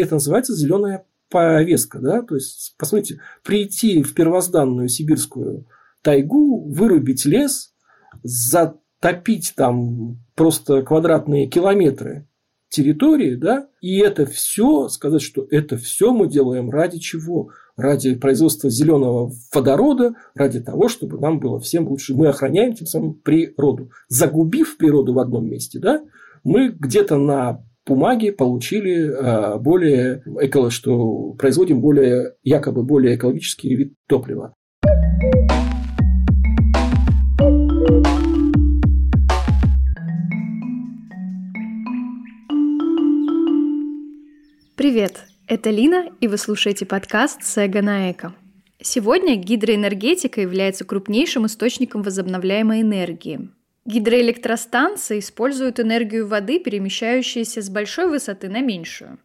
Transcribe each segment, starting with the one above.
Это называется зеленая повестка. Да? То есть, посмотрите, прийти в первозданную сибирскую тайгу, вырубить лес, затопить там просто квадратные километры территории, да, и это все, сказать, что это все мы делаем ради чего? Ради производства зеленого водорода, ради того, чтобы нам было всем лучше. Мы охраняем тем самым природу. Загубив природу в одном месте, да, мы где-то на бумаге получили а, более эко, что производим более якобы более экологический вид топлива. Привет, это Лина, и вы слушаете подкаст «Сэга на эко». Сегодня гидроэнергетика является крупнейшим источником возобновляемой энергии. Гидроэлектростанции используют энергию воды, перемещающуюся с большой высоты на меньшую.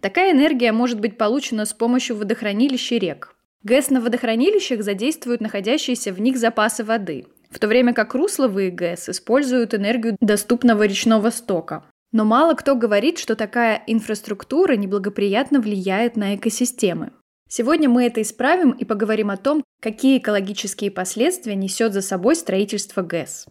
Такая энергия может быть получена с помощью водохранилищ рек. ГЭС на водохранилищах задействуют находящиеся в них запасы воды, в то время как русловые ГЭС используют энергию доступного речного стока. Но мало кто говорит, что такая инфраструктура неблагоприятно влияет на экосистемы. Сегодня мы это исправим и поговорим о том, какие экологические последствия несет за собой строительство ГЭС.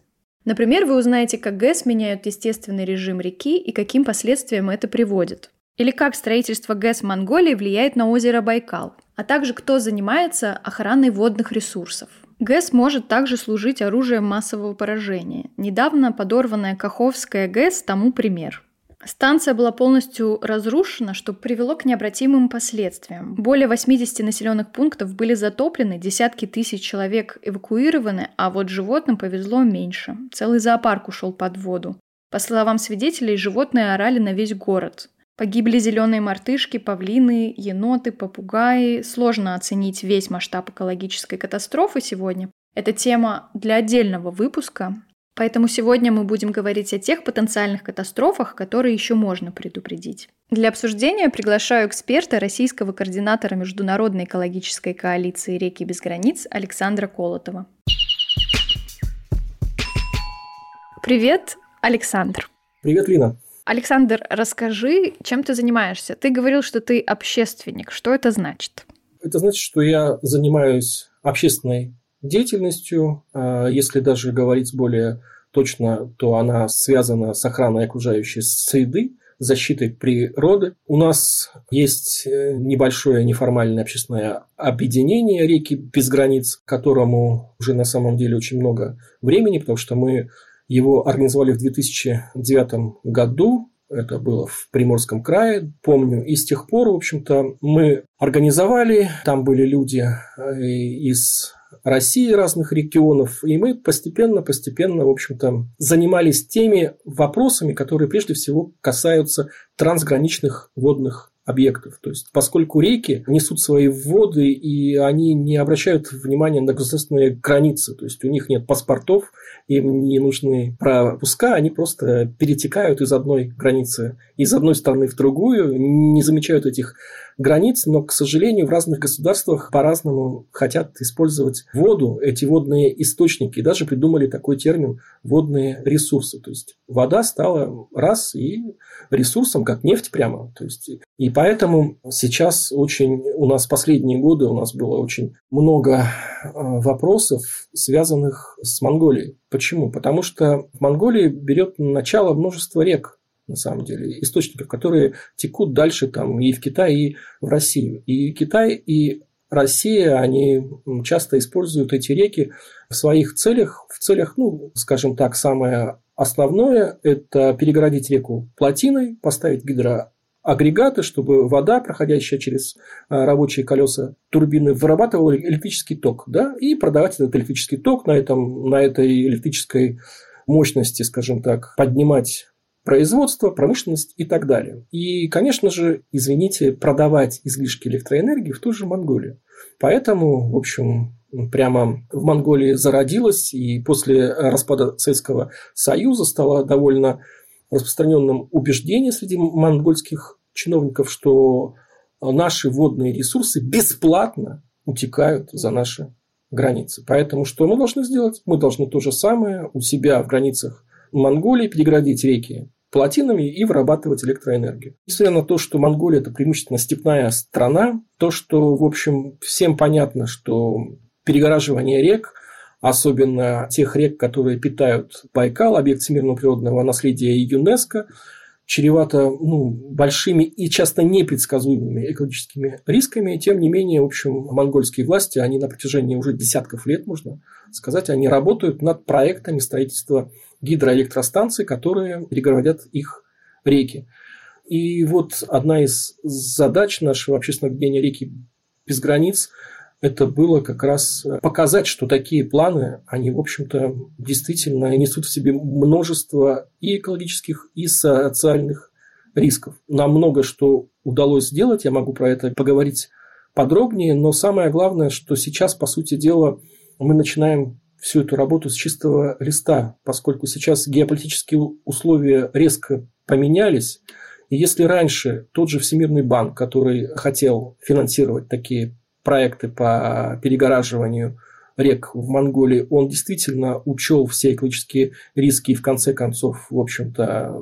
Например, вы узнаете, как ГЭС меняют естественный режим реки и каким последствиям это приводит. Или как строительство ГЭС в Монголии влияет на озеро Байкал, а также кто занимается охраной водных ресурсов. ГЭС может также служить оружием массового поражения. Недавно подорванная Каховская ГЭС тому пример. Станция была полностью разрушена, что привело к необратимым последствиям. Более 80 населенных пунктов были затоплены, десятки тысяч человек эвакуированы, а вот животным повезло меньше. Целый зоопарк ушел под воду. По словам свидетелей, животные орали на весь город. Погибли зеленые мартышки, павлины, еноты, попугаи. Сложно оценить весь масштаб экологической катастрофы сегодня. Это тема для отдельного выпуска. Поэтому сегодня мы будем говорить о тех потенциальных катастрофах, которые еще можно предупредить. Для обсуждения приглашаю эксперта, российского координатора Международной экологической коалиции «Реки без границ» Александра Колотова. Привет, Александр. Привет, Лина. Александр, расскажи, чем ты занимаешься? Ты говорил, что ты общественник. Что это значит? Это значит, что я занимаюсь общественной деятельностью. А если даже говорить более точно, то она связана с охраной окружающей среды, защитой природы. У нас есть э, небольшое неформальное общественное объединение «Реки без границ», которому уже на самом деле очень много времени, потому что мы его организовали в 2009 году. Это было в Приморском крае, помню. И с тех пор, в общем-то, мы организовали. Там были люди э, из России, разных регионов, и мы постепенно-постепенно, в общем-то, занимались теми вопросами, которые прежде всего касаются трансграничных водных объектов. То есть, поскольку реки несут свои воды, и они не обращают внимания на государственные границы, то есть, у них нет паспортов, им не нужны пропуска, они просто перетекают из одной границы, из одной страны в другую, не замечают этих границ, но, к сожалению, в разных государствах по-разному хотят использовать воду, эти водные источники, и даже придумали такой термин «водные ресурсы». То есть, вода стала раз и ресурсом, как нефть прямо. То есть, и поэтому сейчас очень у нас последние годы у нас было очень много э, вопросов, связанных с Монголией. Почему? Потому что в Монголии берет начало множество рек, на самом деле, источников, которые текут дальше там и в Китай, и в Россию. И Китай, и Россия, они часто используют эти реки в своих целях, в целях, ну, скажем так, самое основное – это перегородить реку плотиной, поставить гидроагрегаты, чтобы вода, проходящая через а, рабочие колеса турбины, вырабатывала электрический ток, да, и продавать этот электрический ток на, этом, на этой электрической мощности, скажем так, поднимать производство, промышленность и так далее. И, конечно же, извините, продавать излишки электроэнергии в ту же Монголию. Поэтому, в общем, прямо в Монголии зародилась, и после распада Советского Союза стало довольно распространенным убеждение среди монгольских чиновников, что наши водные ресурсы бесплатно утекают за наши границы. Поэтому что мы должны сделать? Мы должны то же самое у себя в границах Монголии переградить реки плотинами и вырабатывать электроэнергию. Несмотря на то, что Монголия – это преимущественно степная страна, то, что, в общем, всем понятно, что перегораживание рек – особенно тех рек, которые питают Байкал, объект всемирного природного наследия ЮНЕСКО, чревато ну, большими и часто непредсказуемыми экологическими рисками. Тем не менее, в общем, монгольские власти, они на протяжении уже десятков лет, можно сказать, они работают над проектами строительства гидроэлектростанций, которые перегородят их реки. И вот одна из задач нашего общественного объединения «Реки без границ» это было как раз показать, что такие планы, они, в общем-то, действительно несут в себе множество и экологических, и социальных рисков. Нам много что удалось сделать, я могу про это поговорить подробнее, но самое главное, что сейчас, по сути дела, мы начинаем всю эту работу с чистого листа, поскольку сейчас геополитические условия резко поменялись. И если раньше тот же Всемирный банк, который хотел финансировать такие проекты по перегораживанию рек в Монголии, он действительно учел все экологические риски и в конце концов, в общем-то,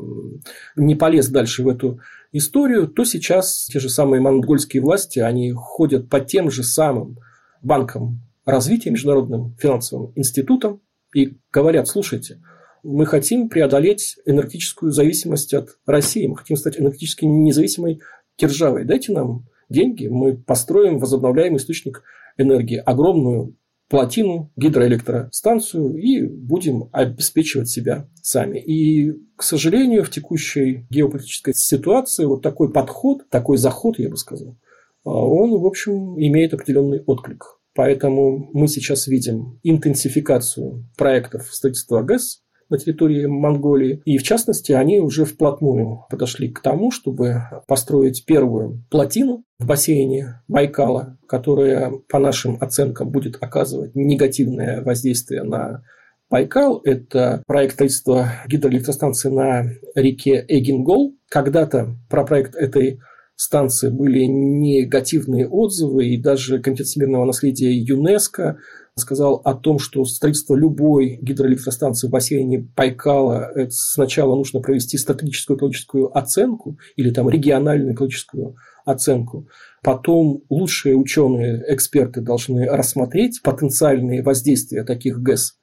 не полез дальше в эту историю, то сейчас те же самые монгольские власти, они ходят по тем же самым банкам развития, международным финансовым институтам и говорят, слушайте, мы хотим преодолеть энергетическую зависимость от России, мы хотим стать энергетически независимой державой. Дайте нам деньги, мы построим возобновляемый источник энергии, огромную плотину, гидроэлектростанцию и будем обеспечивать себя сами. И, к сожалению, в текущей геополитической ситуации вот такой подход, такой заход, я бы сказал, он, в общем, имеет определенный отклик. Поэтому мы сейчас видим интенсификацию проектов строительства ГЭС, на территории Монголии. И, в частности, они уже вплотную подошли к тому, чтобы построить первую плотину в бассейне Байкала, которая, по нашим оценкам, будет оказывать негативное воздействие на Байкал. Это проект строительства гидроэлектростанции на реке Эгингол. Когда-то про проект этой станции были негативные отзывы, и даже Комитет всемирного наследия ЮНЕСКО сказал о том, что строительство любой гидроэлектростанции в бассейне Байкала это сначала нужно провести стратегическую экологическую оценку или там региональную экологическую оценку. Потом лучшие ученые, эксперты должны рассмотреть потенциальные воздействия таких ГЭС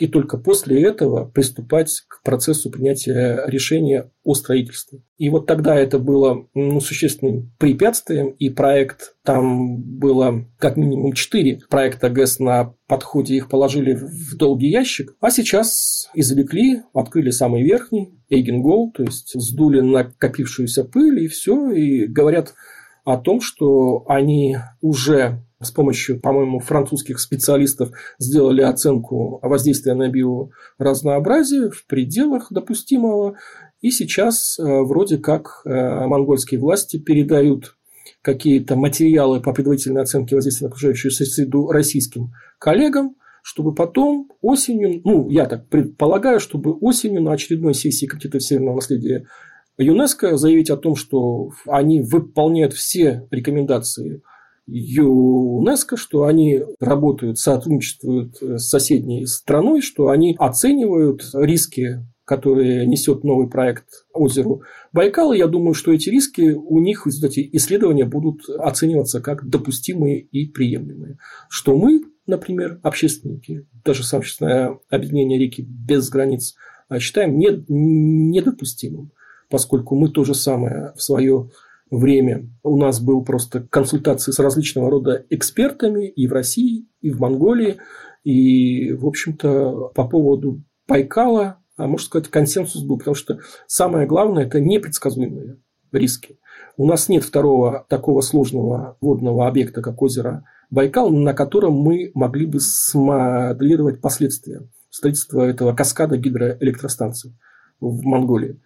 и только после этого приступать к процессу принятия решения о строительстве. И вот тогда это было ну, существенным препятствием, и проект, там было как минимум четыре проекта ГЭС на подходе, их положили в долгий ящик, а сейчас извлекли, открыли самый верхний, Эйгенгол, то есть сдули накопившуюся пыль, и все, и говорят о том, что они уже с помощью, по-моему, французских специалистов сделали оценку воздействия на биоразнообразие в пределах допустимого. И сейчас э, вроде как э, монгольские власти передают какие-то материалы по предварительной оценке воздействия на окружающую среду российским коллегам, чтобы потом осенью, ну, я так предполагаю, чтобы осенью на очередной сессии Комитета Северного наследия ЮНЕСКО заявить о том, что они выполняют все рекомендации ЮНЕСКО, что они работают, сотрудничают с соседней страной, что они оценивают риски которые несет новый проект озеру Байкала, я думаю, что эти риски у них, эти исследования будут оцениваться как допустимые и приемлемые. Что мы, например, общественники, даже сообщественное объединение реки без границ, считаем недопустимым, поскольку мы то же самое в свое время. У нас был просто консультации с различного рода экспертами и в России, и в Монголии. И, в общем-то, по поводу Байкала, а можно сказать, консенсус был, потому что самое главное – это непредсказуемые риски. У нас нет второго такого сложного водного объекта, как озеро Байкал, на котором мы могли бы смоделировать последствия строительства этого каскада гидроэлектростанций в Монголии.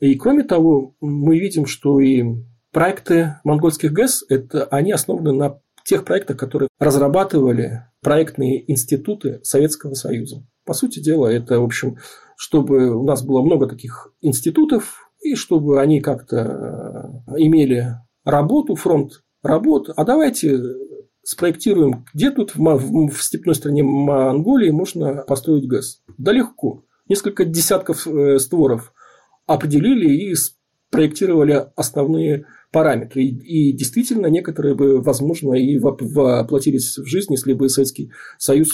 И кроме того, мы видим, что и Проекты монгольских ГЭС – это они основаны на тех проектах, которые разрабатывали проектные институты Советского Союза. По сути дела, это, в общем, чтобы у нас было много таких институтов, и чтобы они как-то э, имели работу, фронт работ. А давайте спроектируем, где тут в, степной стране Монголии можно построить ГЭС. Да легко. Несколько десятков э, створов определили и проектировали основные параметры. И, и действительно, некоторые бы, возможно, и воплотились в жизнь, если бы Советский Союз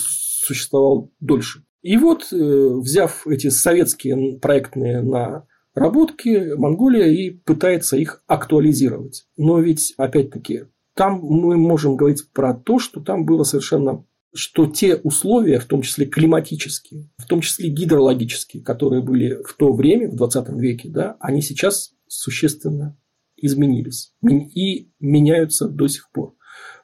существовал дольше. И вот, э, взяв эти советские проектные наработки, Монголия и пытается их актуализировать. Но ведь, опять-таки, там мы можем говорить про то, что там было совершенно что те условия, в том числе климатические, в том числе гидрологические, которые были в то время, в 20 веке, да, они сейчас существенно изменились и меняются до сих пор.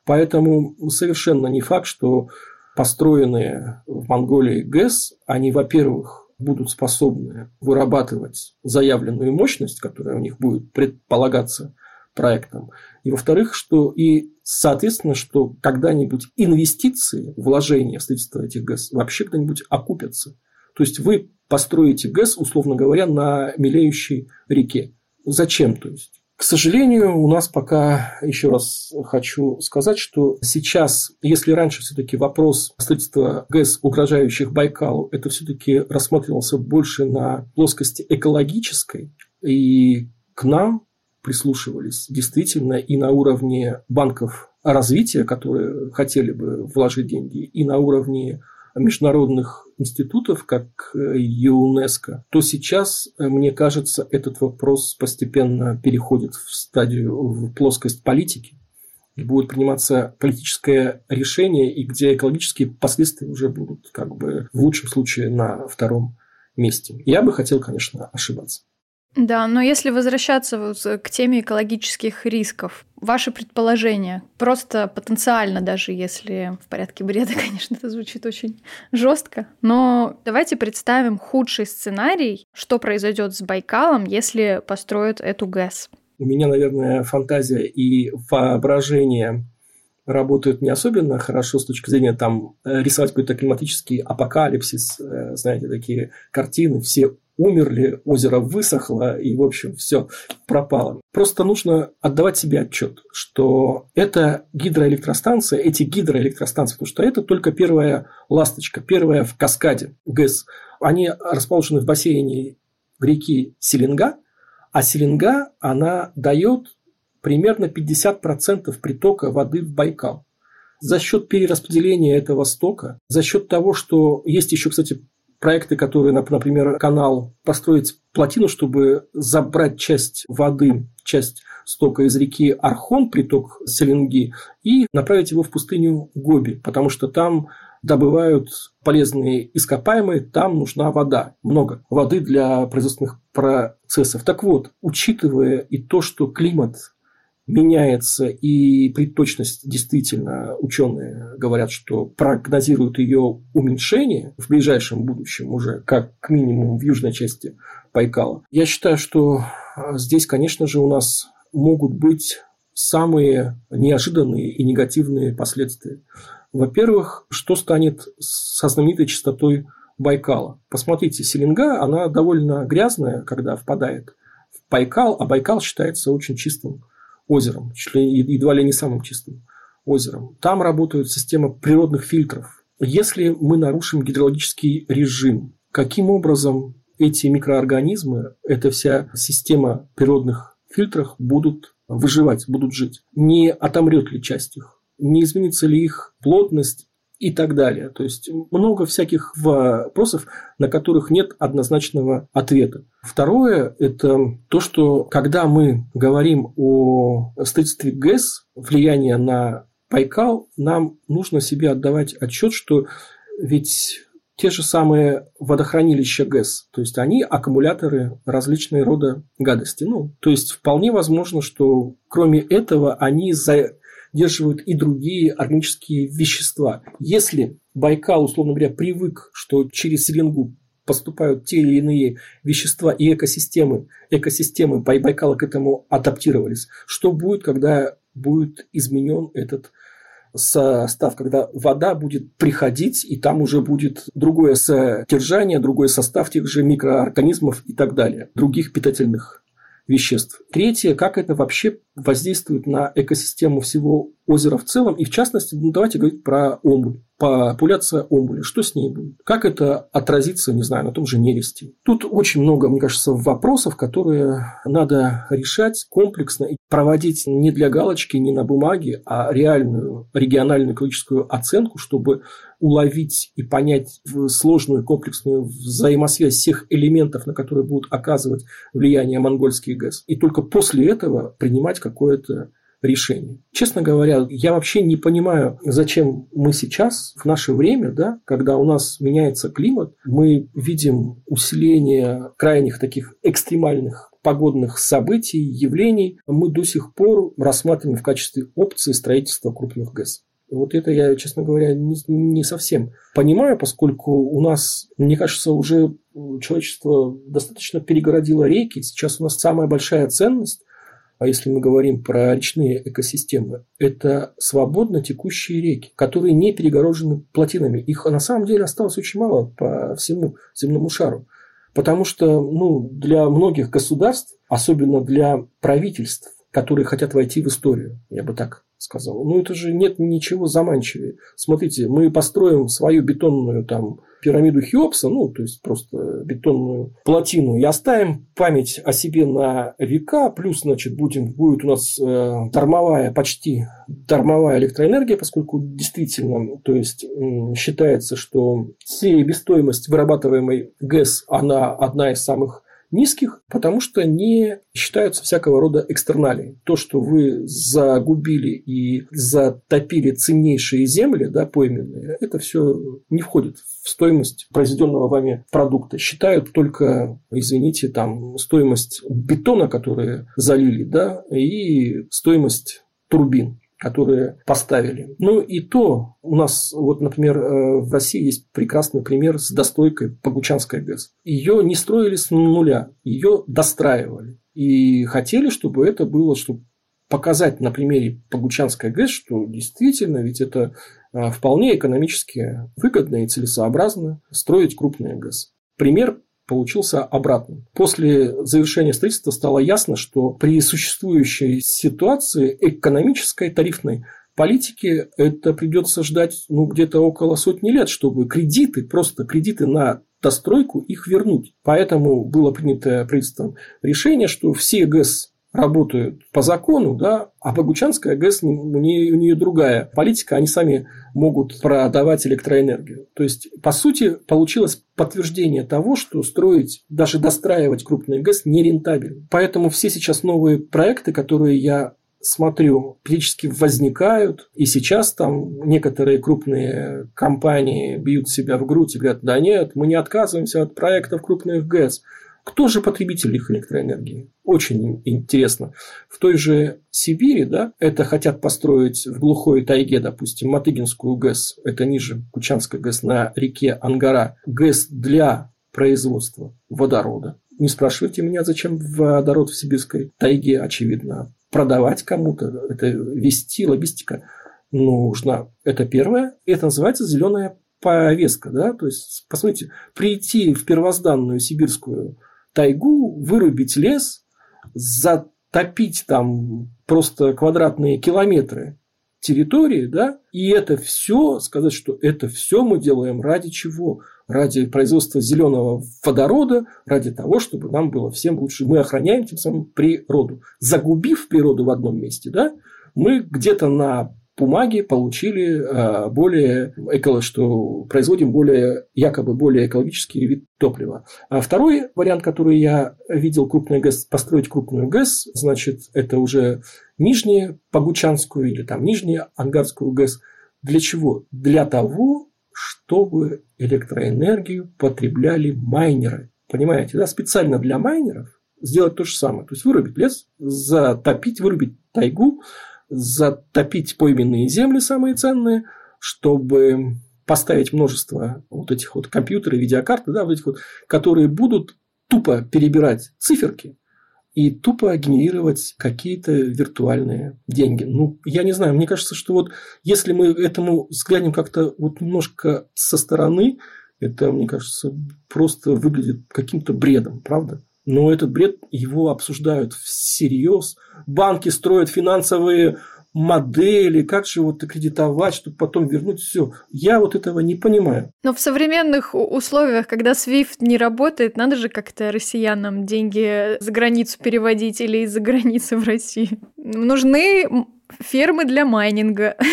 Поэтому совершенно не факт, что построенные в Монголии ГЭС, они, во-первых, будут способны вырабатывать заявленную мощность, которая у них будет предполагаться проектом. И во-вторых, что и, соответственно, что когда-нибудь инвестиции, вложения в строительство этих ГЭС вообще когда-нибудь окупятся. То есть вы построите ГЭС, условно говоря, на мелеющей реке. Зачем, то есть? К сожалению, у нас пока, еще раз хочу сказать, что сейчас, если раньше все-таки вопрос строительства ГЭС, угрожающих Байкалу, это все-таки рассматривался больше на плоскости экологической, и к нам прислушивались действительно и на уровне банков развития, которые хотели бы вложить деньги, и на уровне международных институтов, как э, ЮНЕСКО, то сейчас, э, мне кажется, этот вопрос постепенно переходит в стадию, в плоскость политики, и будет приниматься политическое решение, и где экологические последствия уже будут как бы в лучшем случае на втором месте. Я бы хотел, конечно, ошибаться. Да, но если возвращаться к теме экологических рисков, ваши предположения, просто потенциально, даже если в порядке бреда, конечно, это звучит очень жестко, но давайте представим худший сценарий, что произойдет с Байкалом, если построят эту ГЭС. У меня, наверное, фантазия и воображение работают не особенно хорошо с точки зрения там рисовать какой-то климатический апокалипсис, э, знаете, такие картины, все умерли, озеро высохло, и, в общем, все пропало. Просто нужно отдавать себе отчет, что это гидроэлектростанция, эти гидроэлектростанции, потому что это только первая ласточка, первая в каскаде ГЭС. Они расположены в бассейне реки Селенга, а Селенга, она дает примерно 50% притока воды в Байкал. За счет перераспределения этого стока, за счет того, что есть еще, кстати, проекты, которые, например, канал построить плотину, чтобы забрать часть воды, часть стока из реки Архон, приток Селенги, и направить его в пустыню Гоби, потому что там добывают полезные ископаемые, там нужна вода, много воды для производственных процессов. Так вот, учитывая и то, что климат меняется, и предточность действительно ученые говорят, что прогнозируют ее уменьшение в ближайшем будущем уже, как минимум в южной части Байкала. Я считаю, что а, здесь, конечно же, у нас могут быть самые неожиданные и негативные последствия. Во-первых, что станет со знаменитой частотой Байкала? Посмотрите, Селенга, она довольно грязная, когда впадает в Байкал, а Байкал считается очень чистым озером, едва ли не самым чистым озером. Там работают системы природных фильтров. Если мы нарушим гидрологический режим, каким образом эти микроорганизмы, эта вся система природных фильтров будут выживать, будут жить? Не отомрет ли часть их? Не изменится ли их плотность и так далее. То есть много всяких вопросов, на которых нет однозначного ответа. Второе – это то, что когда мы говорим о строительстве ГЭС, влияние на Байкал, нам нужно себе отдавать отчет, что ведь те же самые водохранилища ГЭС, то есть они аккумуляторы различные рода гадости. Ну, то есть вполне возможно, что кроме этого они за сдерживают и другие органические вещества. Если Байкал, условно говоря, привык, что через Селенгу поступают те или иные вещества и экосистемы, экосистемы Байкала к этому адаптировались, что будет, когда будет изменен этот состав, когда вода будет приходить, и там уже будет другое содержание, другой состав тех же микроорганизмов и так далее, других питательных веществ. Третье, как это вообще воздействует на экосистему всего озера в целом. И в частности, ну, давайте говорить про омбуль популяция омбуля, что с ней будет? Как это отразится, не знаю, на том же нересте? Тут очень много, мне кажется, вопросов, которые надо решать комплексно и проводить не для галочки, не на бумаге, а реальную региональную экологическую оценку, чтобы уловить и понять сложную комплексную взаимосвязь всех элементов, на которые будут оказывать влияние монгольские ГЭС. И только после этого принимать какое-то решений. Честно говоря, я вообще не понимаю, зачем мы сейчас, в наше время, да, когда у нас меняется климат, мы видим усиление крайних таких экстремальных погодных событий, явлений, мы до сих пор рассматриваем в качестве опции строительства крупных ГЭС. Вот это я, честно говоря, не, не совсем понимаю, поскольку у нас, мне кажется, уже человечество достаточно перегородило реки. Сейчас у нас самая большая ценность а если мы говорим про речные экосистемы, это свободно текущие реки, которые не перегорожены плотинами. Их на самом деле осталось очень мало по всему земному шару. Потому что ну, для многих государств, особенно для правительств, которые хотят войти в историю, я бы так сказал. Ну, это же нет ничего заманчивее. Смотрите, мы построим свою бетонную там пирамиду Хеопса, ну, то есть просто бетонную плотину, и оставим память о себе на века, плюс, значит, будем, будет у нас э, дармовая, почти дармовая электроэнергия, поскольку действительно, то есть считается, что себестоимость вырабатываемой ГЭС, она одна из самых низких, потому что не считаются всякого рода экстерналии. То, что вы загубили и затопили ценнейшие земли, да, пойменные, это все не входит в стоимость произведенного вами продукта. Считают только, извините, там стоимость бетона, который залили, да, и стоимость турбин которые поставили. Ну и то у нас, вот, например, э, в России есть прекрасный пример с достойкой Погучанская ГЭС. Ее не строили с нуля, ее достраивали. И хотели, чтобы это было, чтобы показать на примере Погучанской ГЭС, что действительно ведь это э, вполне экономически выгодно и целесообразно строить крупные ГЭС. Пример получился обратным. После завершения строительства стало ясно, что при существующей ситуации экономической, тарифной политики это придется ждать ну, где-то около сотни лет, чтобы кредиты, просто кредиты на достройку их вернуть. Поэтому было принято правительством решение, что все ГЭС работают по закону, да, а Богучанская ГЭС, у нее, у нее другая политика, они сами могут продавать электроэнергию. То есть, по сути, получилось подтверждение того, что строить, даже достраивать крупные ГЭС нерентабельно. Поэтому все сейчас новые проекты, которые я смотрю, периодически возникают, и сейчас там некоторые крупные компании бьют себя в грудь и говорят, да нет, мы не отказываемся от проектов крупных ГЭС. Кто же потребитель их электроэнергии? Очень интересно. В той же Сибири, да, это хотят построить в глухой тайге, допустим, Матыгинскую ГЭС, это ниже Кучанской ГЭС на реке Ангара, ГЭС для производства водорода. Не спрашивайте меня, зачем водород в сибирской тайге, очевидно. Продавать кому-то, это вести, логистика нужна. Это первое. Это называется зеленая повестка. Да? То есть, посмотрите, прийти в первозданную сибирскую тайгу, вырубить лес, затопить там просто квадратные километры территории, да, и это все, сказать, что это все мы делаем ради чего? Ради производства зеленого водорода, ради того, чтобы нам было всем лучше. Мы охраняем тем самым природу. Загубив природу в одном месте, да, мы где-то на бумаги получили а, более эко, что производим более якобы более экологический вид топлива. А второй вариант, который я видел крупную ГЭС, построить крупную ГЭС, значит, это уже нижнюю Погучанскую или там нижнюю Ангарскую ГЭС. Для чего? Для того, чтобы электроэнергию потребляли майнеры. Понимаете, да? Специально для майнеров сделать то же самое. То есть вырубить лес, затопить, вырубить тайгу, затопить пойменные земли самые ценные, чтобы поставить множество вот этих вот компьютеров, видеокарты, да, вот этих вот, которые будут тупо перебирать циферки и тупо генерировать какие-то виртуальные деньги. Ну, я не знаю, мне кажется, что вот если мы этому взглянем как-то вот немножко со стороны, это, мне кажется, просто выглядит каким-то бредом, правда? Но этот бред его обсуждают всерьез. Банки строят финансовые модели, как же вот кредитовать, чтобы потом вернуть все. Я вот этого не понимаю. Но в современных условиях, когда SWIFT не работает, надо же как-то россиянам деньги за границу переводить или из-за границы в Россию. Нужны фермы для майнинга.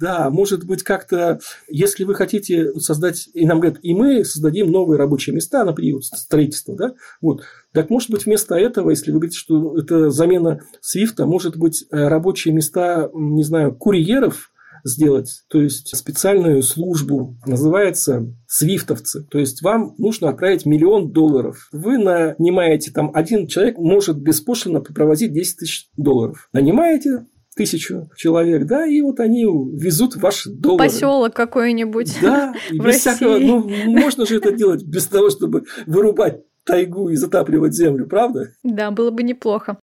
Да, может быть, как-то, если вы хотите создать, и нам говорят, и мы создадим новые рабочие места на период строительства, да, вот, так может быть, вместо этого, если вы говорите, что это замена свифта, может быть, э, рабочие места, не знаю, курьеров, сделать, то есть специальную службу, называется свифтовцы. То есть вам нужно отправить миллион долларов. Вы нанимаете там один человек может беспошлино провозить 10 тысяч долларов. Нанимаете тысячу человек, да, и вот они везут ваши доллары. Поселок какой-нибудь. Да, без России. всякого, ну, можно же это делать без того, чтобы вырубать тайгу и затапливать землю, правда? Да, было бы неплохо.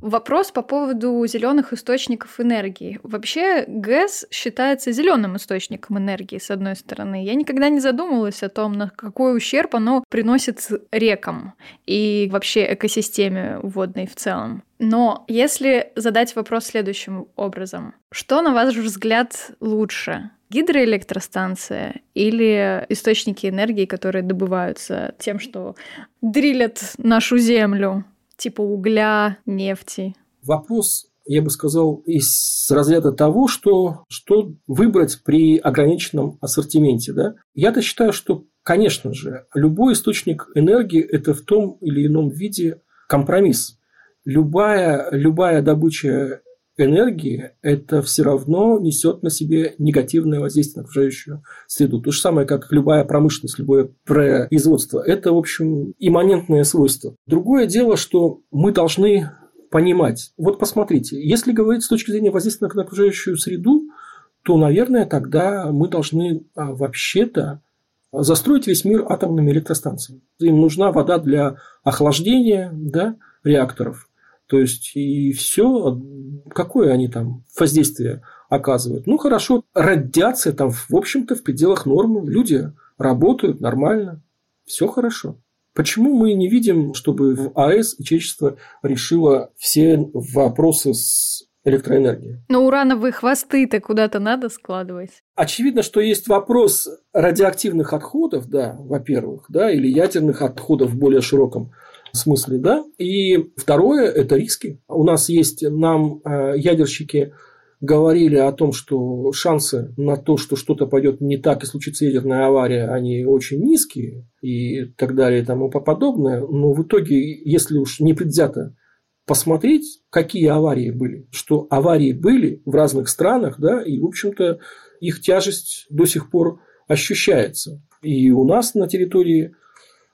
Вопрос по поводу зеленых источников энергии. Вообще ГЭС считается зеленым источником энергии, с одной стороны. Я никогда не задумывалась о том, на какой ущерб оно приносит рекам и вообще экосистеме водной в целом. Но если задать вопрос следующим образом. Что, на ваш взгляд, лучше? гидроэлектростанция или источники энергии, которые добываются тем, что дрилят нашу землю? Типа угля, нефти? Вопрос я бы сказал, из разряда того, что, что выбрать при ограниченном ассортименте. Да? Я-то считаю, что, конечно же, любой источник энергии – это в том или ином виде компромисс. Любая, любая добыча энергии, это все равно несет на себе негативное воздействие на окружающую среду. То же самое, как любая промышленность, любое производство. Это, в общем, имманентное свойство. Другое дело, что мы должны понимать. Вот посмотрите, если говорить с точки зрения воздействия на окружающую среду, то, наверное, тогда мы должны а, вообще-то застроить весь мир атомными электростанциями. Им нужна вода для охлаждения да, реакторов. То есть, и все, какое они там воздействие оказывают. Ну, хорошо, радиация там, в общем-то, в пределах нормы. Люди работают нормально, все хорошо. Почему мы не видим, чтобы в АЭС человечество решило все вопросы с электроэнергией? Но урановые хвосты-то куда-то надо складывать. Очевидно, что есть вопрос радиоактивных отходов, да, во-первых, да, или ядерных отходов в более широком смысле, да. И второе – это риски. У нас есть, нам э, ядерщики говорили о том, что шансы на то, что что-то пойдет не так и случится ядерная авария, они очень низкие и так далее и тому подобное. Но в итоге, если уж не предвзято посмотреть, какие аварии были, что аварии были в разных странах, да, и, в общем-то, их тяжесть до сих пор ощущается. И у нас на территории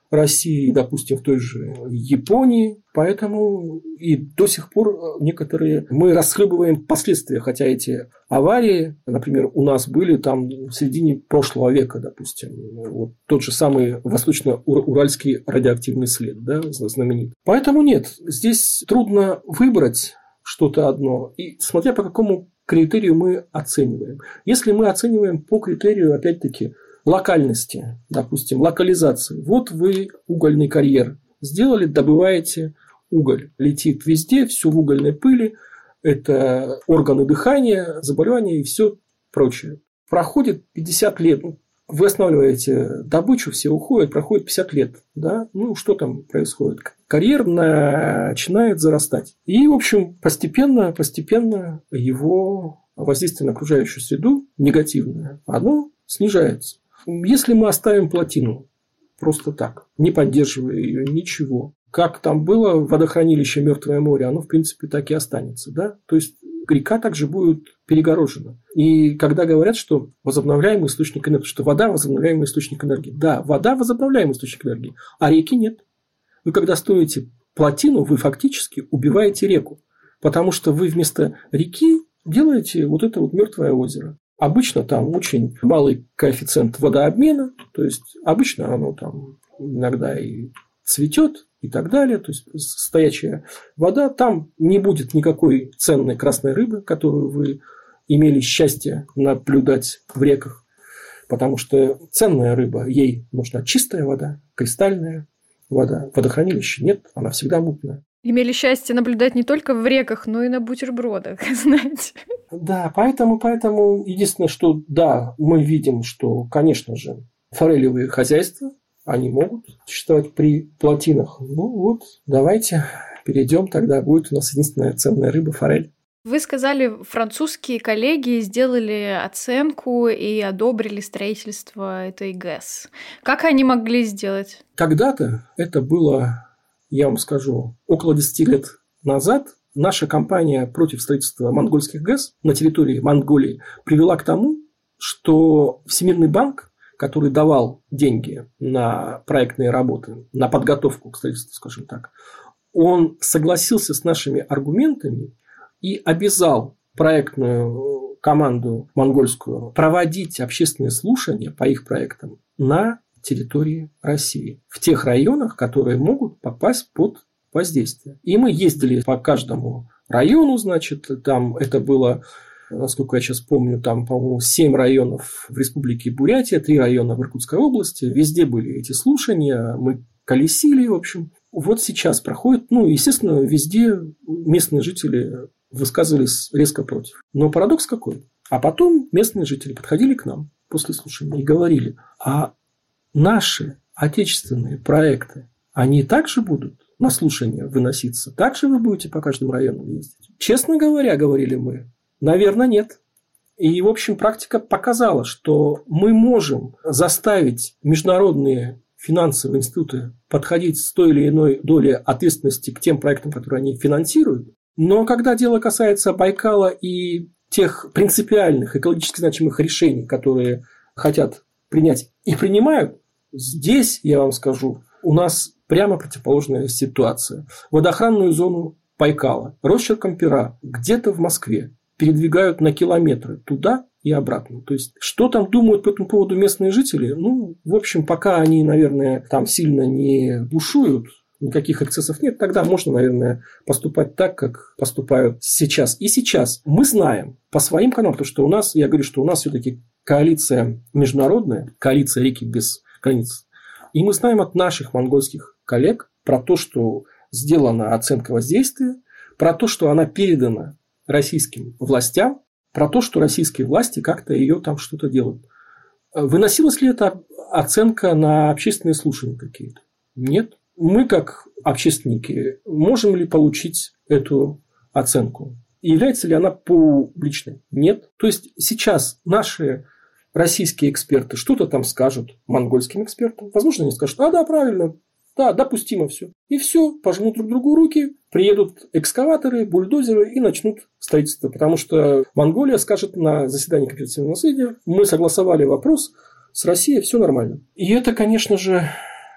России, допустим, в той же Японии. Поэтому и до сих пор некоторые мы расхлебываем последствия, хотя эти аварии, например, у нас были там в середине прошлого века, допустим, вот тот же самый восточно-уральский радиоактивный след, да, знаменит. Поэтому нет, здесь трудно выбрать что-то одно, и смотря по какому критерию мы оцениваем. Если мы оцениваем по критерию, опять-таки, локальности, допустим, локализации. Вот вы угольный карьер сделали, добываете уголь. Летит везде, все в угольной пыли, это органы дыхания, заболевания и все прочее. Проходит 50 лет, вы останавливаете добычу, все уходят, проходит 50 лет. Да? Ну, что там происходит? Карьер начинает зарастать. И, в общем, постепенно, постепенно его воздействие на окружающую среду негативное, оно снижается. Если мы оставим плотину просто так, не поддерживая ее, ничего, как там было водохранилище Мертвое море, оно, в принципе, так и останется. Да? То есть река также будет перегорожена. И когда говорят, что возобновляемый источник энергии, что вода – возобновляемый источник энергии. Да, вода – возобновляемый источник энергии, а реки нет. Вы когда строите плотину, вы фактически убиваете реку. Потому что вы вместо реки делаете вот это вот мертвое озеро. Обычно там очень малый коэффициент водообмена, то есть обычно оно там иногда и цветет и так далее, то есть стоячая вода, там не будет никакой ценной красной рыбы, которую вы имели счастье наблюдать в реках. Потому что ценная рыба, ей нужна чистая вода, кристальная вода. Водохранилища нет, она всегда мутная. Имели счастье наблюдать не только в реках, но и на бутербродах, знаете. Да, поэтому, поэтому единственное, что да, мы видим, что, конечно же, форелевые хозяйства, они могут существовать при плотинах. Ну вот, давайте перейдем, тогда будет у нас единственная ценная рыба форель. Вы сказали, французские коллеги сделали оценку и одобрили строительство этой ГЭС. Как они могли сделать? Когда-то это было, я вам скажу, около 10 лет назад наша кампания против строительства монгольских ГЭС на территории Монголии привела к тому, что Всемирный банк, который давал деньги на проектные работы, на подготовку к строительству, скажем так, он согласился с нашими аргументами и обязал проектную команду монгольскую проводить общественные слушания по их проектам на территории России, в тех районах, которые могут попасть под воздействие. И мы ездили по каждому району, значит, там это было насколько я сейчас помню, там, по-моему, 7 районов в Республике Бурятия, 3 района в Иркутской области. Везде были эти слушания, мы колесили, в общем. Вот сейчас проходит, ну, естественно, везде местные жители высказывались резко против. Но парадокс какой? А потом местные жители подходили к нам после слушания и говорили, а наши отечественные проекты, они также будут на слушание выноситься? Также вы будете по каждому району ездить? Честно говоря, говорили мы, наверное, нет. И, в общем, практика показала, что мы можем заставить международные финансовые институты подходить с той или иной долей ответственности к тем проектам, которые они финансируют, но когда дело касается Байкала и тех принципиальных экологически значимых решений, которые хотят принять и принимают, здесь, я вам скажу, у нас прямо противоположная ситуация. Водоохранную зону Байкала росчерком пера где-то в Москве передвигают на километры туда и обратно. То есть, что там думают по этому поводу местные жители? Ну, в общем, пока они, наверное, там сильно не бушуют, никаких эксцессов нет, тогда можно, наверное, поступать так, как поступают сейчас. И сейчас мы знаем по своим каналам, потому что у нас, я говорю, что у нас все-таки коалиция международная, коалиция реки без границ. И мы знаем от наших монгольских коллег про то, что сделана оценка воздействия, про то, что она передана российским властям, про то, что российские власти как-то ее там что-то делают. Выносилась ли эта оценка на общественные слушания какие-то? Нет мы, как общественники, можем ли получить эту оценку? Является ли она публичной? Нет. То есть сейчас наши российские эксперты что-то там скажут монгольским экспертам. Возможно, они скажут, а да, правильно, да, допустимо все. И все, пожмут друг другу руки, приедут экскаваторы, бульдозеры и начнут строительство. Потому что Монголия скажет на заседании Конфедеративного наследия, мы согласовали вопрос с Россией, все нормально. И это, конечно же,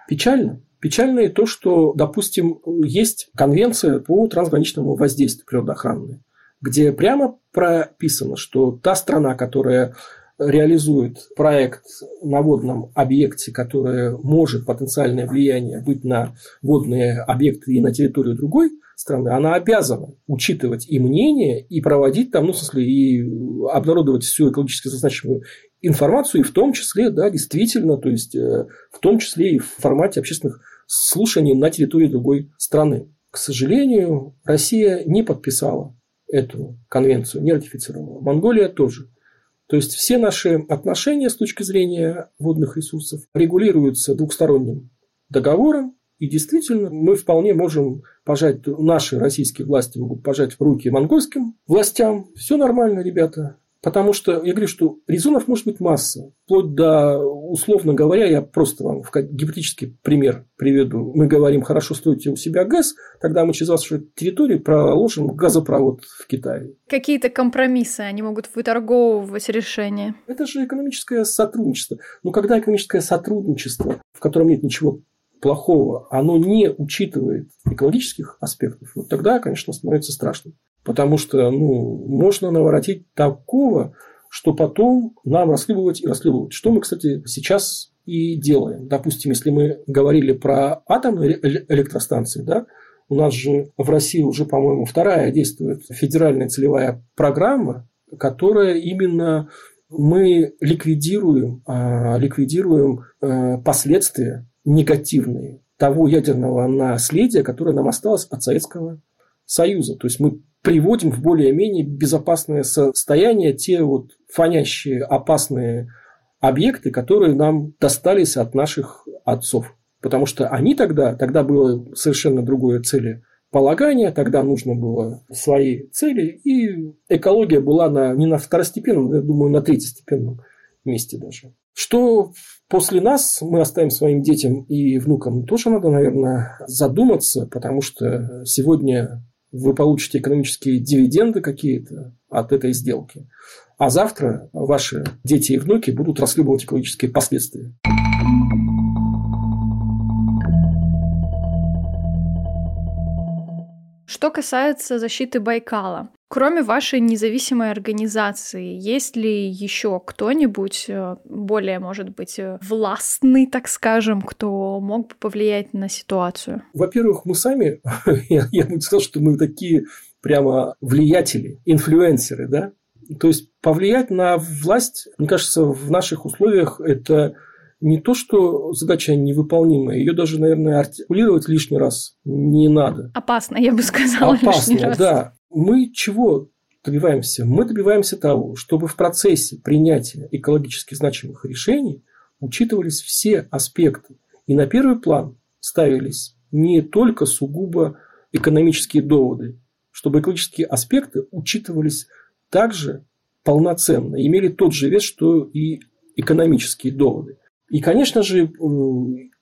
печально. Печально и то, что, допустим, есть конвенция по трансграничному воздействию природоохранной, где прямо прописано, что та страна, которая реализует проект на водном объекте, который может потенциальное влияние быть на водные объекты и на территорию другой страны, она обязана учитывать и мнение, и проводить там, ну, в смысле, и обнародовать всю экологически значимую информацию, и в том числе, да, действительно, то есть, э, в том числе и в формате общественных слушаний на территории другой страны. К сожалению, Россия не подписала эту конвенцию, не ратифицировала. Монголия тоже. То есть все наши отношения с точки зрения водных ресурсов регулируются двухсторонним договором, и действительно, мы вполне можем пожать, наши российские власти могут пожать в руки монгольским властям. Все нормально, ребята. Потому что я говорю, что резонов может быть масса. Вплоть до, условно говоря, я просто вам гипотетический пример приведу. Мы говорим, хорошо, строите у себя газ, тогда мы через вашу территорию проложим газопровод в Китае. Какие-то компромиссы, они могут выторговывать решения. Это же экономическое сотрудничество. Но когда экономическое сотрудничество, в котором нет ничего плохого, оно не учитывает экологических аспектов, вот тогда, конечно, становится страшно. Потому что ну, можно наворотить такого, что потом нам расхлебывать и расхлебывать. Что мы, кстати, сейчас и делаем. Допустим, если мы говорили про атомные электростанции, да, у нас же в России уже, по-моему, вторая действует федеральная целевая программа, которая именно мы ликвидируем, а, ликвидируем э, последствия негативные того ядерного наследия, которое нам осталось от Советского Союза. То есть мы приводим в более-менее безопасное состояние те вот фонящие, опасные объекты, которые нам достались от наших отцов. Потому что они тогда, тогда было совершенно другое целеполагание, тогда нужно было свои цели, и экология была на, не на второстепенном, я думаю, на третьестепенном месте даже. Что после нас мы оставим своим детям и внукам, тоже надо, наверное, задуматься, потому что сегодня вы получите экономические дивиденды какие-то от этой сделки, а завтра ваши дети и внуки будут расхлебывать экологические последствия. Что касается защиты Байкала, Кроме вашей независимой организации, есть ли еще кто-нибудь э, более, может быть, э, властный, так скажем, кто мог бы повлиять на ситуацию? Во-первых, мы сами, я, я бы сказал, что мы такие прямо влиятели, инфлюенсеры, да? То есть повлиять на власть, мне кажется, в наших условиях это не то, что задача невыполнимая, ее даже, наверное, артикулировать лишний раз не надо. Опасно, я бы сказала. Опасно, лишний раз. Мы чего добиваемся? Мы добиваемся того, чтобы в процессе принятия экологически значимых решений учитывались все аспекты. И на первый план ставились не только сугубо экономические доводы, чтобы экологические аспекты учитывались также полноценно, имели тот же вес, что и экономические доводы. И, конечно же,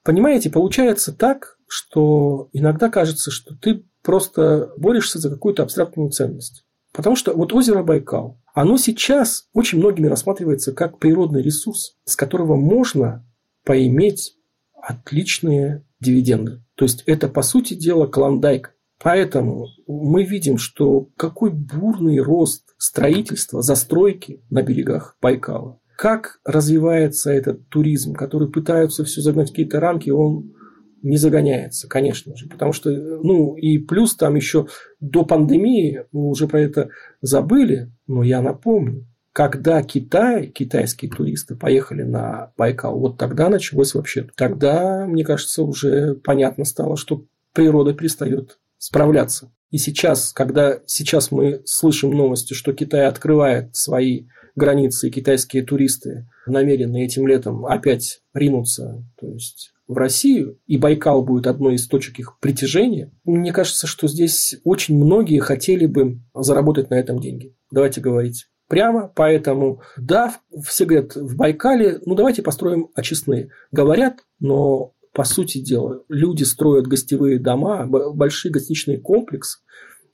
понимаете, получается так, что иногда кажется, что ты просто борешься за какую-то абстрактную ценность. Потому что вот озеро Байкал, оно сейчас очень многими рассматривается как природный ресурс, с которого можно поиметь отличные дивиденды. То есть это, по сути дела, клондайк. Поэтому мы видим, что какой бурный рост строительства, застройки на берегах Байкала. Как развивается этот туризм, который пытаются все загнать в какие-то рамки, он не загоняется, конечно же. Потому что, ну, и плюс там еще до пандемии, мы уже про это забыли, но я напомню, когда Китай, китайские туристы поехали на Байкал, вот тогда началось вообще. Тогда, мне кажется, уже понятно стало, что природа перестает справляться. И сейчас, когда сейчас мы слышим новости, что Китай открывает свои границы, и китайские туристы намерены этим летом опять ринуться, то есть в Россию, и Байкал будет одной из точек их притяжения, мне кажется, что здесь очень многие хотели бы заработать на этом деньги. Давайте говорить прямо, поэтому да, все говорят в Байкале, ну давайте построим очистные. Говорят, но по сути дела люди строят гостевые дома, большие гостиничные комплексы,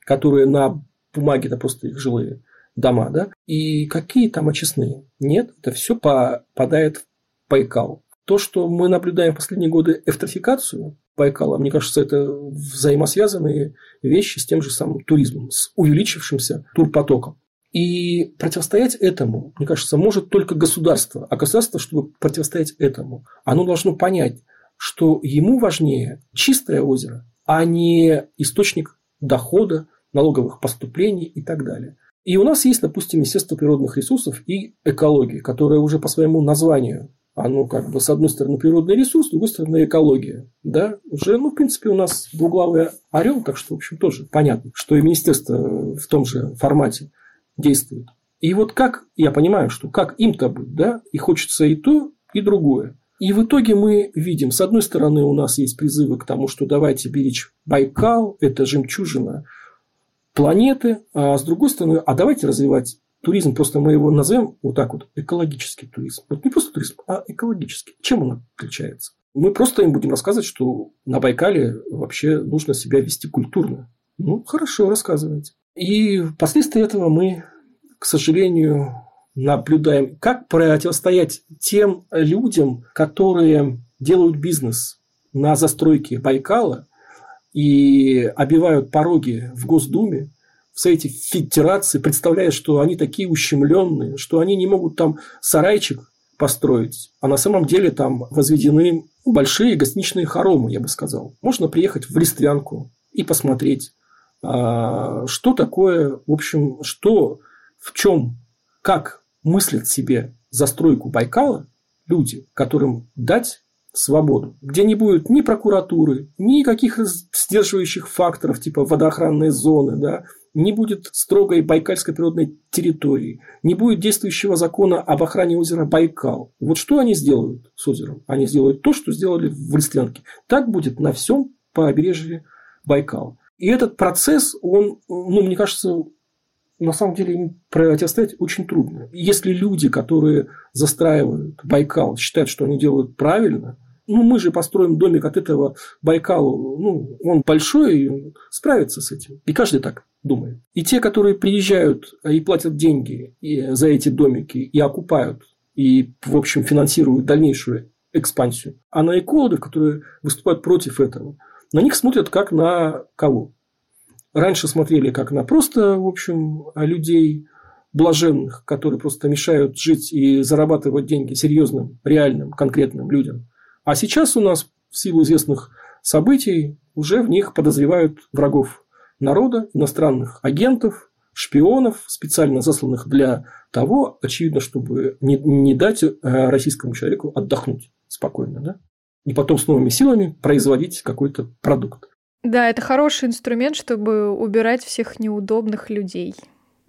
которые на бумаге это просто их жилые дома, да, и какие там очистные? Нет, это все попадает в Байкал. То, что мы наблюдаем в последние годы эвтрофикацию Байкала, мне кажется, это взаимосвязанные вещи с тем же самым туризмом, с увеличившимся турпотоком. И противостоять этому, мне кажется, может только государство. А государство, чтобы противостоять этому, оно должно понять, что ему важнее чистое озеро, а не источник дохода, налоговых поступлений и так далее. И у нас есть, допустим, Министерство природных ресурсов и экологии, которое уже по своему названию оно как бы с одной стороны природный ресурс, с другой стороны экология. Да? Уже, ну, в принципе, у нас двуглавый орел, так что, в общем, тоже понятно, что и министерство в том же формате действует. И вот как, я понимаю, что как им-то быть, да, и хочется и то, и другое. И в итоге мы видим, с одной стороны, у нас есть призывы к тому, что давайте беречь Байкал, это жемчужина планеты, а с другой стороны, а давайте развивать туризм, просто мы его назовем вот так вот, экологический туризм. Вот не просто туризм, а экологический. Чем он отличается? Мы просто им будем рассказывать, что на Байкале вообще нужно себя вести культурно. Ну, хорошо, рассказывайте. И впоследствии этого мы, к сожалению, наблюдаем, как противостоять тем людям, которые делают бизнес на застройке Байкала и обивают пороги в Госдуме, все эти федерации, представляя, что они такие ущемленные, что они не могут там сарайчик построить, а на самом деле там возведены большие гостиничные хоромы, я бы сказал. Можно приехать в Листвянку и посмотреть, а, что такое, в общем, что, в чем, как мыслят себе застройку Байкала люди, которым дать свободу, где не будет ни прокуратуры, ни каких сдерживающих факторов, типа водоохранной зоны, да, не будет строгой байкальской природной территории, не будет действующего закона об охране озера Байкал. Вот что они сделают с озером? Они сделают то, что сделали в Листвянке. Так будет на всем побережье Байкала. И этот процесс, он, ну, мне кажется, на самом деле им противостоять очень трудно. Если люди, которые застраивают Байкал, считают, что они делают правильно, ну, мы же построим домик от этого Байкалу, ну, он большой, и справится с этим. И каждый так думает. И те, которые приезжают и платят деньги за эти домики, и окупают, и, в общем, финансируют дальнейшую экспансию. А на экологов, которые выступают против этого, на них смотрят как на кого? Раньше смотрели как на просто, в общем, людей блаженных, которые просто мешают жить и зарабатывать деньги серьезным, реальным, конкретным людям. А сейчас у нас в силу известных событий уже в них подозревают врагов народа, иностранных агентов, шпионов, специально засланных для того, очевидно, чтобы не, не дать э, российскому человеку отдохнуть спокойно, да? и потом с новыми силами производить какой-то продукт. Да, это хороший инструмент, чтобы убирать всех неудобных людей.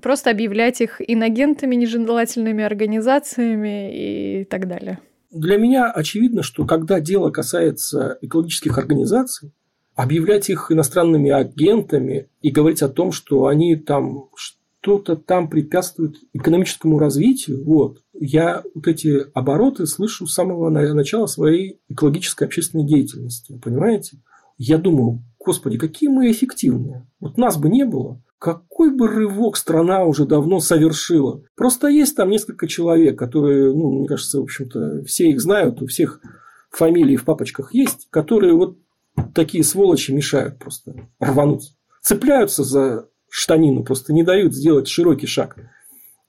Просто объявлять их инагентами, нежелательными организациями и так далее. Для меня очевидно, что когда дело касается экологических организаций, объявлять их иностранными агентами и говорить о том, что они там что-то там препятствует экономическому развитию, вот, я вот эти обороты слышу с самого начала своей экологической общественной деятельности, понимаете? Я думаю, Господи, какие мы эффективные. Вот нас бы не было. Какой бы рывок страна уже давно совершила. Просто есть там несколько человек, которые, ну, мне кажется, в общем-то, все их знают, у всех фамилии в папочках есть, которые вот такие сволочи мешают просто рвануть. Цепляются за штанину, просто не дают сделать широкий шаг.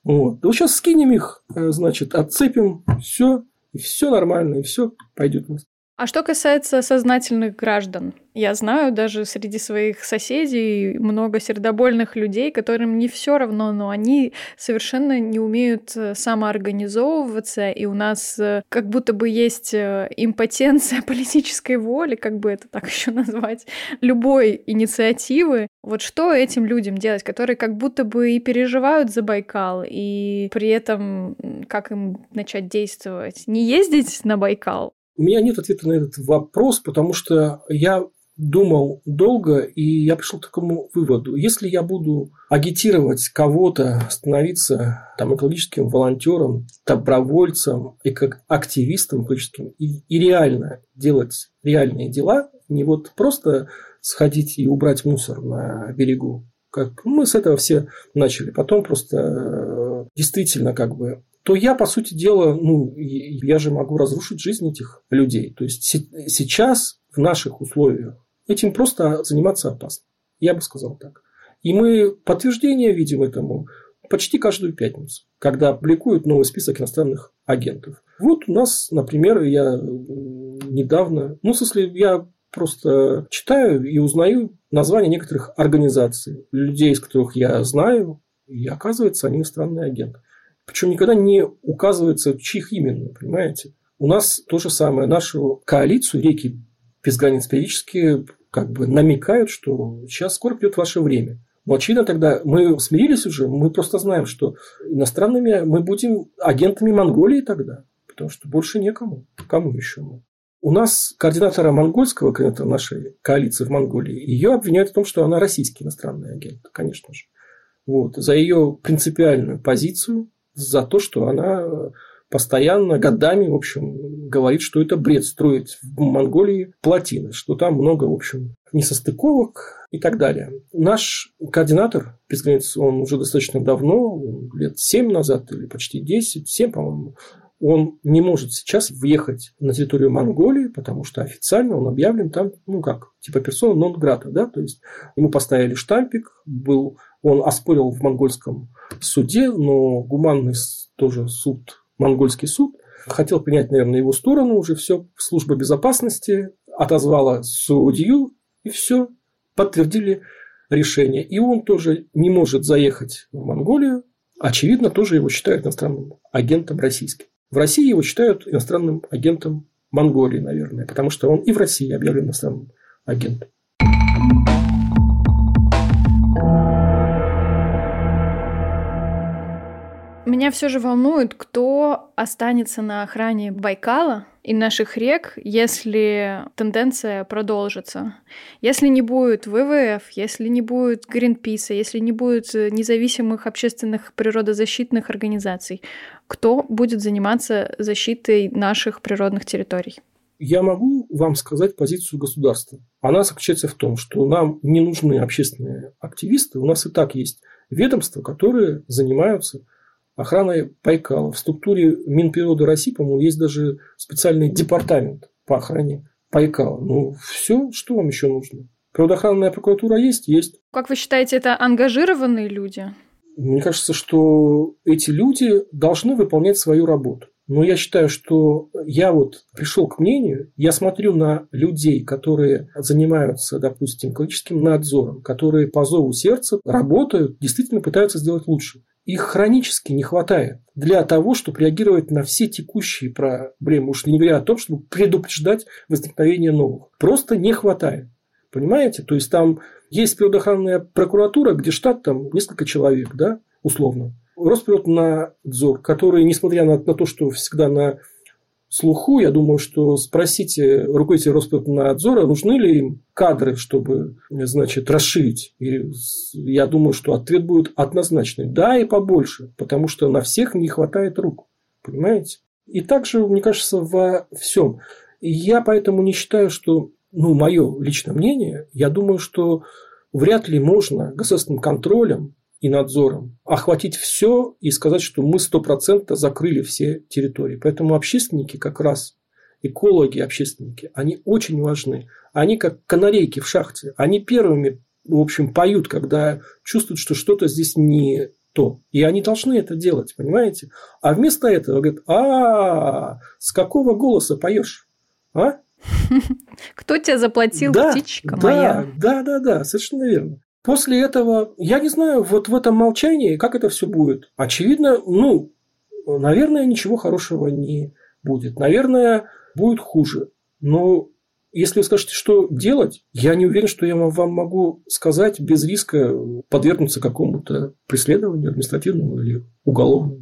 Вот. вот сейчас скинем их, э, значит, отцепим, все, и все нормально, и все пойдет. А что касается сознательных граждан, я знаю даже среди своих соседей много сердобольных людей, которым не все равно, но они совершенно не умеют э, самоорганизовываться, и у нас э, как будто бы есть э, импотенция политической воли, как бы это так еще назвать, любой инициативы. Вот что этим людям делать, которые как будто бы и переживают за Байкал, и при этом как им начать действовать? Не ездить на Байкал, у меня нет ответа на этот вопрос, потому что я думал долго, и я пришел к такому выводу. Если я буду агитировать кого-то становиться там, экологическим волонтером, добровольцем и как активистом экологическим, и, и реально делать реальные дела, не вот просто сходить и убрать мусор на берегу, как мы с этого все начали. Потом просто э, действительно как бы то я, по сути дела, ну, я же могу разрушить жизнь этих людей. То есть сейчас в наших условиях этим просто заниматься опасно. Я бы сказал так. И мы подтверждение видим этому почти каждую пятницу, когда публикуют новый список иностранных агентов. Вот у нас, например, я недавно, ну, в смысле, я просто читаю и узнаю названия некоторых организаций, людей, из которых я знаю, и оказывается, они иностранные агенты. Причем никогда не указывается, чьих именно, понимаете? У нас то же самое. Нашу коалицию реки без границ периодически как бы намекают, что сейчас скоро придет ваше время. Но очевидно тогда мы смирились уже, мы просто знаем, что иностранными мы будем агентами Монголии тогда, потому что больше некому. Кому еще мы? У нас координатора монгольского, координатора нашей коалиции в Монголии, ее обвиняют в том, что она российский иностранный агент, конечно же. Вот. За ее принципиальную позицию за то, что она постоянно, годами, в общем, говорит, что это бред строить в Монголии плотины, что там много, в общем, несостыковок и так далее. Наш координатор без границ, он уже достаточно давно, лет 7 назад или почти 10, 7, по-моему, он не может сейчас въехать на территорию Монголии, потому что официально он объявлен там, ну как, типа персона нон грата, да, то есть ему поставили штампик, был, он оспорил в монгольском суде, но гуманный тоже суд, монгольский суд, хотел принять, наверное, его сторону, уже все, служба безопасности отозвала судью, и все, подтвердили решение. И он тоже не может заехать в Монголию, очевидно, тоже его считают иностранным агентом российским. В России его считают иностранным агентом Монголии, наверное, потому что он и в России объявлен иностранным агентом. Меня все же волнует, кто останется на охране Байкала и наших рек, если тенденция продолжится. Если не будет ВВФ, если не будет Гринписа, если не будет независимых общественных природозащитных организаций, кто будет заниматься защитой наших природных территорий? Я могу вам сказать позицию государства. Она заключается в том, что нам не нужны общественные активисты, у нас и так есть ведомства, которые занимаются охраной Байкала. В структуре Минприроды России, по-моему, есть даже специальный департамент по охране Байкала. Ну, все, что вам еще нужно? Природоохранная прокуратура есть? Есть. Как вы считаете, это ангажированные люди? Мне кажется, что эти люди должны выполнять свою работу. Но я считаю, что я вот пришел к мнению, я смотрю на людей, которые занимаются, допустим, экологическим надзором, которые по зову сердца работают, действительно пытаются сделать лучше их хронически не хватает для того, чтобы реагировать на все текущие проблемы, уж не говоря о том, чтобы предупреждать возникновение новых. Просто не хватает. Понимаете? То есть там есть природоохранная прокуратура, где штат там несколько человек, да, условно. Росприроднадзор, который, несмотря на, на то, что всегда на слуху. Я думаю, что спросите руководителя Роспотребнадзора, нужны ли им кадры, чтобы значит, расширить. И я думаю, что ответ будет однозначный. Да, и побольше, потому что на всех не хватает рук. Понимаете? И также, мне кажется, во всем. Я поэтому не считаю, что, ну, мое личное мнение, я думаю, что вряд ли можно государственным контролем и надзором охватить все и сказать, что мы сто процентов закрыли все территории. Поэтому общественники как раз, экологи, общественники, они очень важны. Они как канарейки в шахте. Они первыми, в общем, поют, когда чувствуют, что что-то здесь не то. И они должны это делать, понимаете? А вместо этого говорят, а, с какого голоса поешь? А? Кто тебя заплатил, да, птичка да, моя? Да, да, да, совершенно верно. После этого, я не знаю, вот в этом молчании, как это все будет. Очевидно, ну, наверное, ничего хорошего не будет. Наверное, будет хуже. Но если вы скажете, что делать, я не уверен, что я вам могу сказать без риска подвергнуться какому-то преследованию административному или уголовному.